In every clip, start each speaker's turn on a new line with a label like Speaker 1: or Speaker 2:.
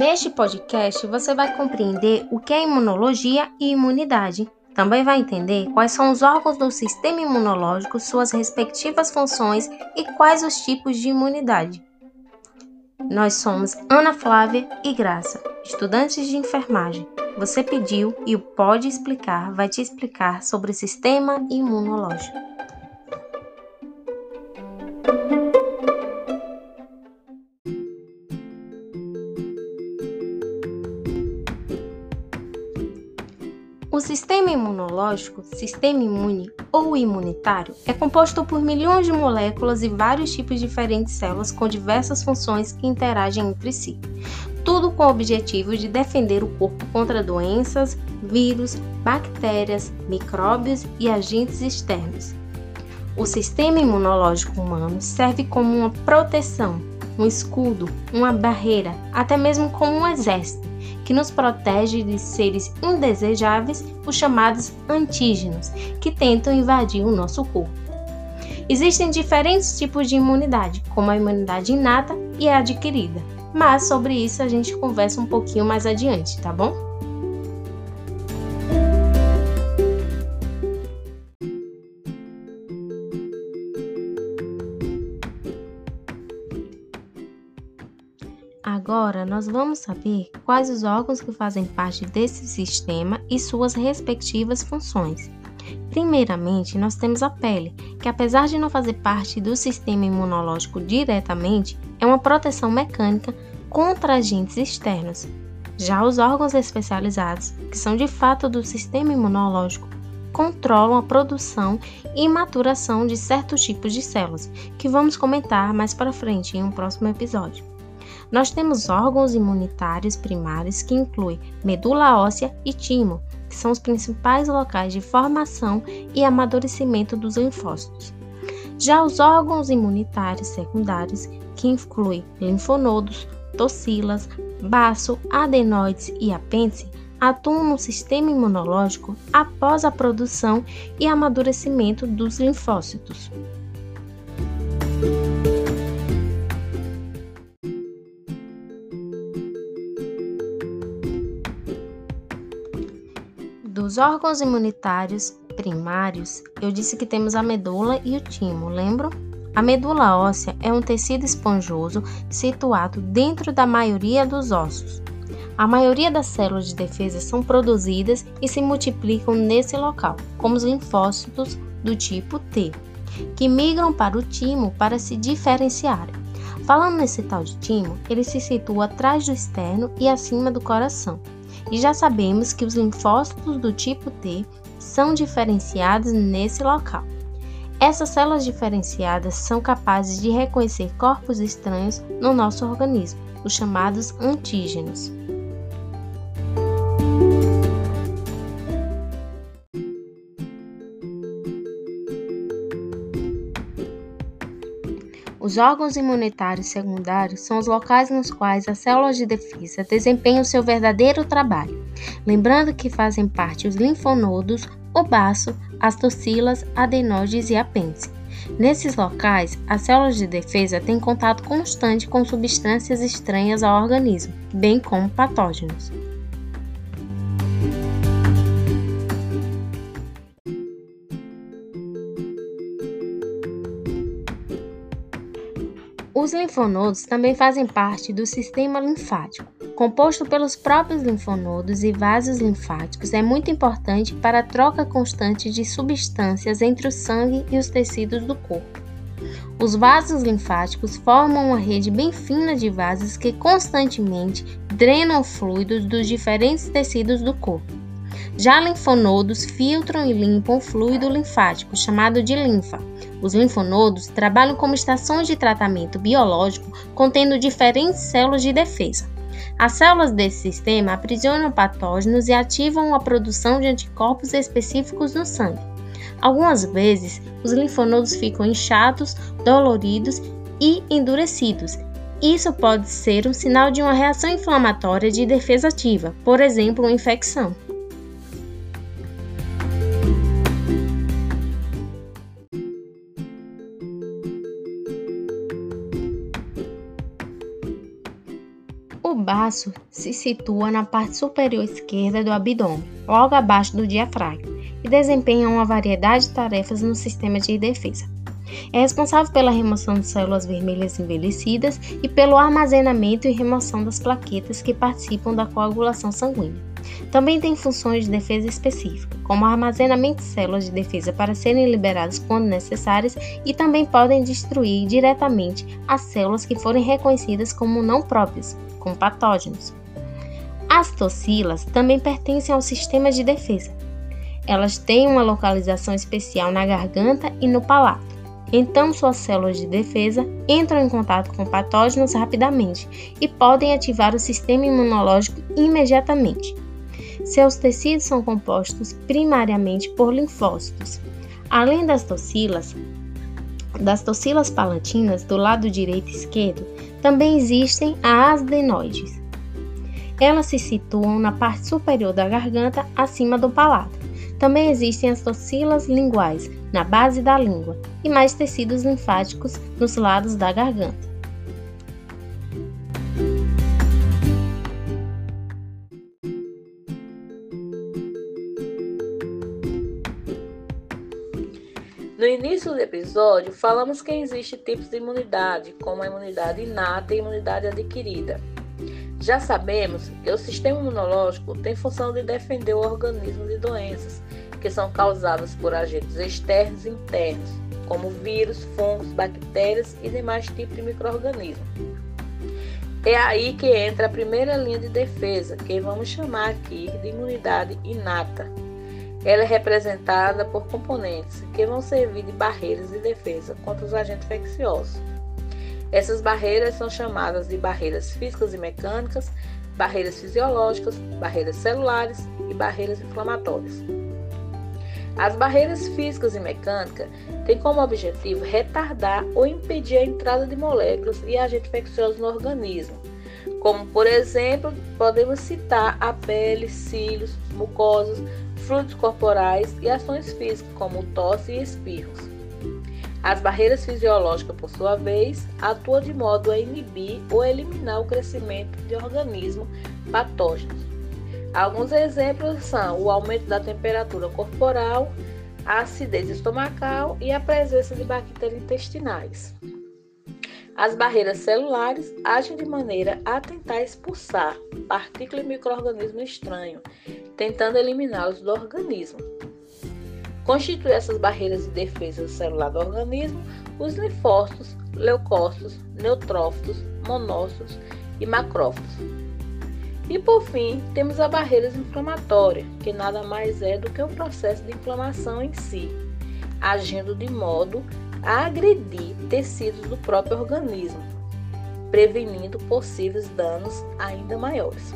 Speaker 1: Neste podcast, você vai compreender o que é imunologia e imunidade. Também vai entender quais são os órgãos do sistema imunológico, suas respectivas funções e quais os tipos de imunidade. Nós somos Ana Flávia e Graça, estudantes de enfermagem. Você pediu e o Pode Explicar vai te explicar sobre o sistema imunológico. O sistema imunológico, sistema imune ou imunitário, é composto por milhões de moléculas e vários tipos diferentes de células com diversas funções que interagem entre si. Tudo com o objetivo de defender o corpo contra doenças, vírus, bactérias, micróbios e agentes externos. O sistema imunológico humano serve como uma proteção, um escudo, uma barreira, até mesmo como um exército que nos protege de seres indesejáveis, os chamados antígenos, que tentam invadir o nosso corpo. Existem diferentes tipos de imunidade, como a imunidade inata e a adquirida, mas sobre isso a gente conversa um pouquinho mais adiante, tá bom? Agora nós vamos saber quais os órgãos que fazem parte desse sistema e suas respectivas funções. Primeiramente, nós temos a pele, que apesar de não fazer parte do sistema imunológico diretamente, é uma proteção mecânica contra agentes externos. Já os órgãos especializados, que são de fato do sistema imunológico, controlam a produção e maturação de certos tipos de células, que vamos comentar mais para frente em um próximo episódio. Nós temos órgãos imunitários primários que incluem medula óssea e timo, que são os principais locais de formação e amadurecimento dos linfócitos. Já os órgãos imunitários secundários, que incluem linfonodos, tocilas, baço, adenoides e apêndice, atuam no sistema imunológico após a produção e amadurecimento dos linfócitos. Dos órgãos imunitários primários, eu disse que temos a medula e o timo, lembram? A medula óssea é um tecido esponjoso situado dentro da maioria dos ossos. A maioria das células de defesa são produzidas e se multiplicam nesse local, como os linfócitos do tipo T, que migram para o timo para se diferenciarem. Falando nesse tal de timo, ele se situa atrás do externo e acima do coração e já sabemos que os linfócitos do tipo T são diferenciados nesse local. Essas células diferenciadas são capazes de reconhecer corpos estranhos no nosso organismo, os chamados antígenos. Órgãos imunitários secundários são os locais nos quais as células de defesa desempenham seu verdadeiro trabalho, lembrando que fazem parte os linfonodos, o baço, as tocilas, adenoides e apêndice. Nesses locais, as células de defesa têm contato constante com substâncias estranhas ao organismo, bem como patógenos. Os linfonodos também fazem parte do sistema linfático. Composto pelos próprios linfonodos e vasos linfáticos, é muito importante para a troca constante de substâncias entre o sangue e os tecidos do corpo. Os vasos linfáticos formam uma rede bem fina de vasos que constantemente drenam fluidos dos diferentes tecidos do corpo. Já linfonodos filtram e limpam o fluido linfático, chamado de linfa, os linfonodos trabalham como estações de tratamento biológico contendo diferentes células de defesa. As células desse sistema aprisionam patógenos e ativam a produção de anticorpos específicos no sangue. Algumas vezes, os linfonodos ficam inchados, doloridos e endurecidos. Isso pode ser um sinal de uma reação inflamatória de defesa ativa, por exemplo, uma infecção. Baço se situa na parte superior esquerda do abdômen, logo abaixo do diafragma, e desempenha uma variedade de tarefas no sistema de defesa. É responsável pela remoção de células vermelhas envelhecidas e pelo armazenamento e remoção das plaquetas que participam da coagulação sanguínea. Também tem funções de defesa específica, como armazenamento de células de defesa para serem liberadas quando necessárias e também podem destruir diretamente as células que forem reconhecidas como não próprias, como patógenos. As tocilas também pertencem ao sistema de defesa. Elas têm uma localização especial na garganta e no palato. Então, suas células de defesa entram em contato com patógenos rapidamente e podem ativar o sistema imunológico imediatamente. Seus tecidos são compostos primariamente por linfócitos. Além das tocilas, das tocilas palatinas do lado direito e esquerdo, também existem as adenoides. Elas se situam na parte superior da garganta, acima do palato. Também existem as tocilas linguais, na base da língua, e mais tecidos linfáticos nos lados da garganta.
Speaker 2: Início do episódio, falamos que existem tipos de imunidade, como a imunidade inata e a imunidade adquirida. Já sabemos que o sistema imunológico tem função de defender o organismo de doenças que são causadas por agentes externos e internos, como vírus, fungos, bactérias e demais tipos de microorganismos. É aí que entra a primeira linha de defesa, que vamos chamar aqui de imunidade inata ela é representada por componentes que vão servir de barreiras de defesa contra os agentes infecciosos. Essas barreiras são chamadas de barreiras físicas e mecânicas, barreiras fisiológicas, barreiras celulares e barreiras inflamatórias. As barreiras físicas e mecânicas têm como objetivo retardar ou impedir a entrada de moléculas e agentes infecciosos no organismo, como, por exemplo, podemos citar a pele, cílios, mucosas, fluidos corporais e ações físicas, como tosse e espirros. As barreiras fisiológicas, por sua vez, atuam de modo a inibir ou eliminar o crescimento de organismos patógenos. Alguns exemplos são o aumento da temperatura corporal, a acidez estomacal e a presença de bactérias intestinais. As barreiras celulares agem de maneira a tentar expulsar partículas e microorganismos estranhos, tentando eliminá-los do organismo. Constituem essas barreiras de defesa celular do organismo os linfócitos, leucócitos, neutrófilos, monócitos e macrófilos. E por fim, temos a barreira inflamatória, que nada mais é do que o processo de inflamação em si, agindo de modo a agredir tecidos do próprio organismo, prevenindo possíveis danos ainda maiores.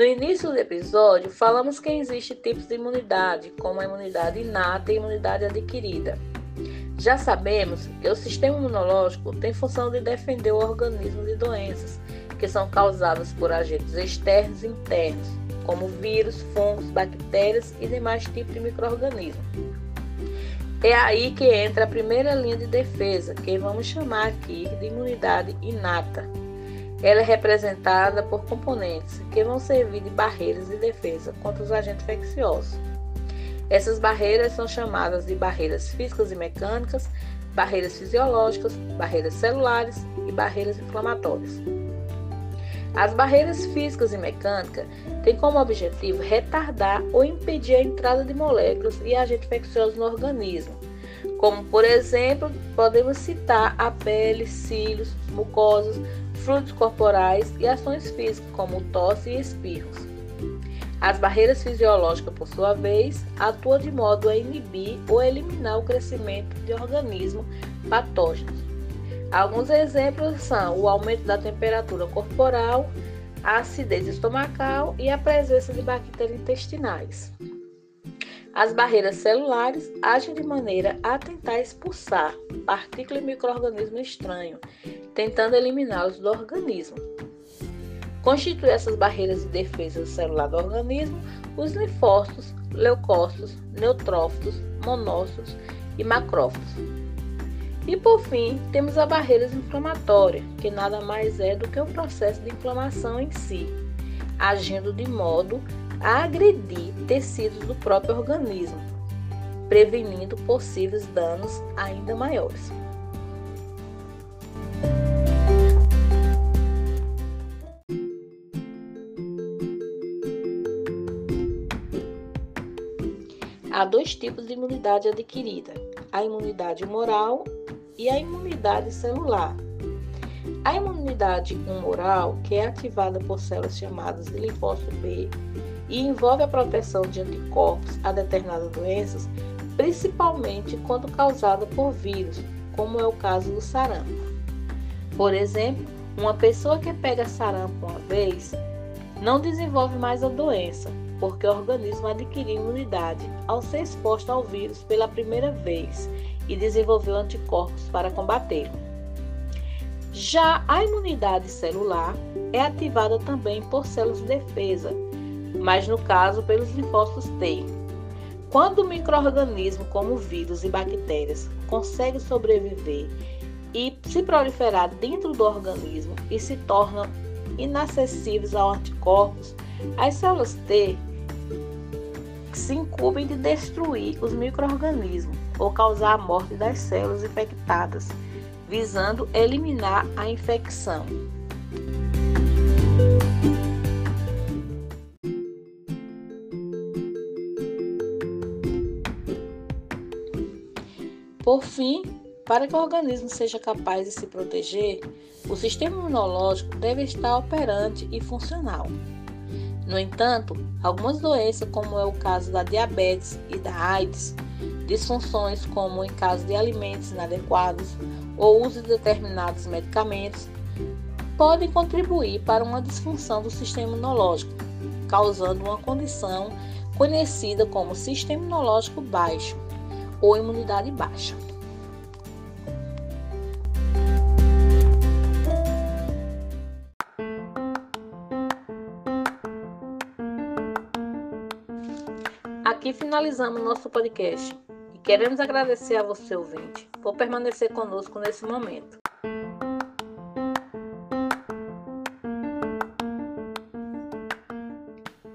Speaker 2: No início do episódio, falamos que existem tipos de imunidade, como a imunidade inata e a imunidade adquirida. Já sabemos que o sistema imunológico tem função de defender o organismo de doenças que são causadas por agentes externos e internos, como vírus, fungos, bactérias e demais tipos de microorganismos. É aí que entra a primeira linha de defesa, que vamos chamar aqui de imunidade inata. Ela é representada por componentes que vão servir de barreiras de defesa contra os agentes infecciosos. Essas barreiras são chamadas de barreiras físicas e mecânicas, barreiras fisiológicas, barreiras celulares e barreiras inflamatórias. As barreiras físicas e mecânicas têm como objetivo retardar ou impedir a entrada de moléculas e agentes infecciosos no organismo, como, por exemplo, podemos citar a pele, cílios, mucosas, fluidos corporais e ações físicas, como tosse e espirros. As barreiras fisiológicas, por sua vez, atuam de modo a inibir ou eliminar o crescimento de organismos patógenos. Alguns exemplos são o aumento da temperatura corporal, a acidez estomacal e a presença de bactérias intestinais. As barreiras celulares agem de maneira a tentar expulsar partículas e microorganismos estranhos, tentando eliminá-los do organismo. Constituem essas barreiras de defesa celular do organismo os linfócitos, leucócitos, neutrófilos, monócitos e macrófagos. E por fim, temos a barreira inflamatória, que nada mais é do que o processo de inflamação em si, agindo de modo a agredir tecidos do próprio organismo, prevenindo possíveis danos ainda maiores. Há dois tipos de imunidade adquirida: a imunidade humoral e a imunidade celular. A imunidade humoral, que é ativada por células chamadas de linfócito B e envolve a proteção de anticorpos a determinadas doenças, principalmente quando causada por vírus, como é o caso do sarampo. Por exemplo, uma pessoa que pega sarampo uma vez não desenvolve mais a doença, porque o organismo adquiriu imunidade ao ser exposto ao vírus pela primeira vez e desenvolveu anticorpos para combatê-lo. Já a imunidade celular é ativada também por células de defesa, mas no caso pelos linfócitos T. Quando o microorganismo como vírus e bactérias consegue sobreviver e se proliferar dentro do organismo e se tornam inacessíveis aos anticorpos, as células T se incumbem de destruir os microorganismos ou causar a morte das células infectadas, visando eliminar a infecção. Por fim, para que o organismo seja capaz de se proteger, o sistema imunológico deve estar operante e funcional. No entanto, algumas doenças, como é o caso da diabetes e da AIDS, disfunções como em caso de alimentos inadequados ou uso de determinados medicamentos, podem contribuir para uma disfunção do sistema imunológico, causando uma condição conhecida como sistema imunológico baixo ou imunidade baixa. Finalizamos nosso podcast e queremos agradecer a você, ouvinte, por permanecer conosco nesse momento.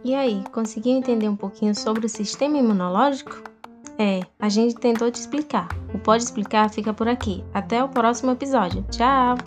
Speaker 1: E aí, conseguiu entender um pouquinho sobre o sistema imunológico? É, a gente tentou te explicar. O Pode Explicar fica por aqui. Até o próximo episódio. Tchau!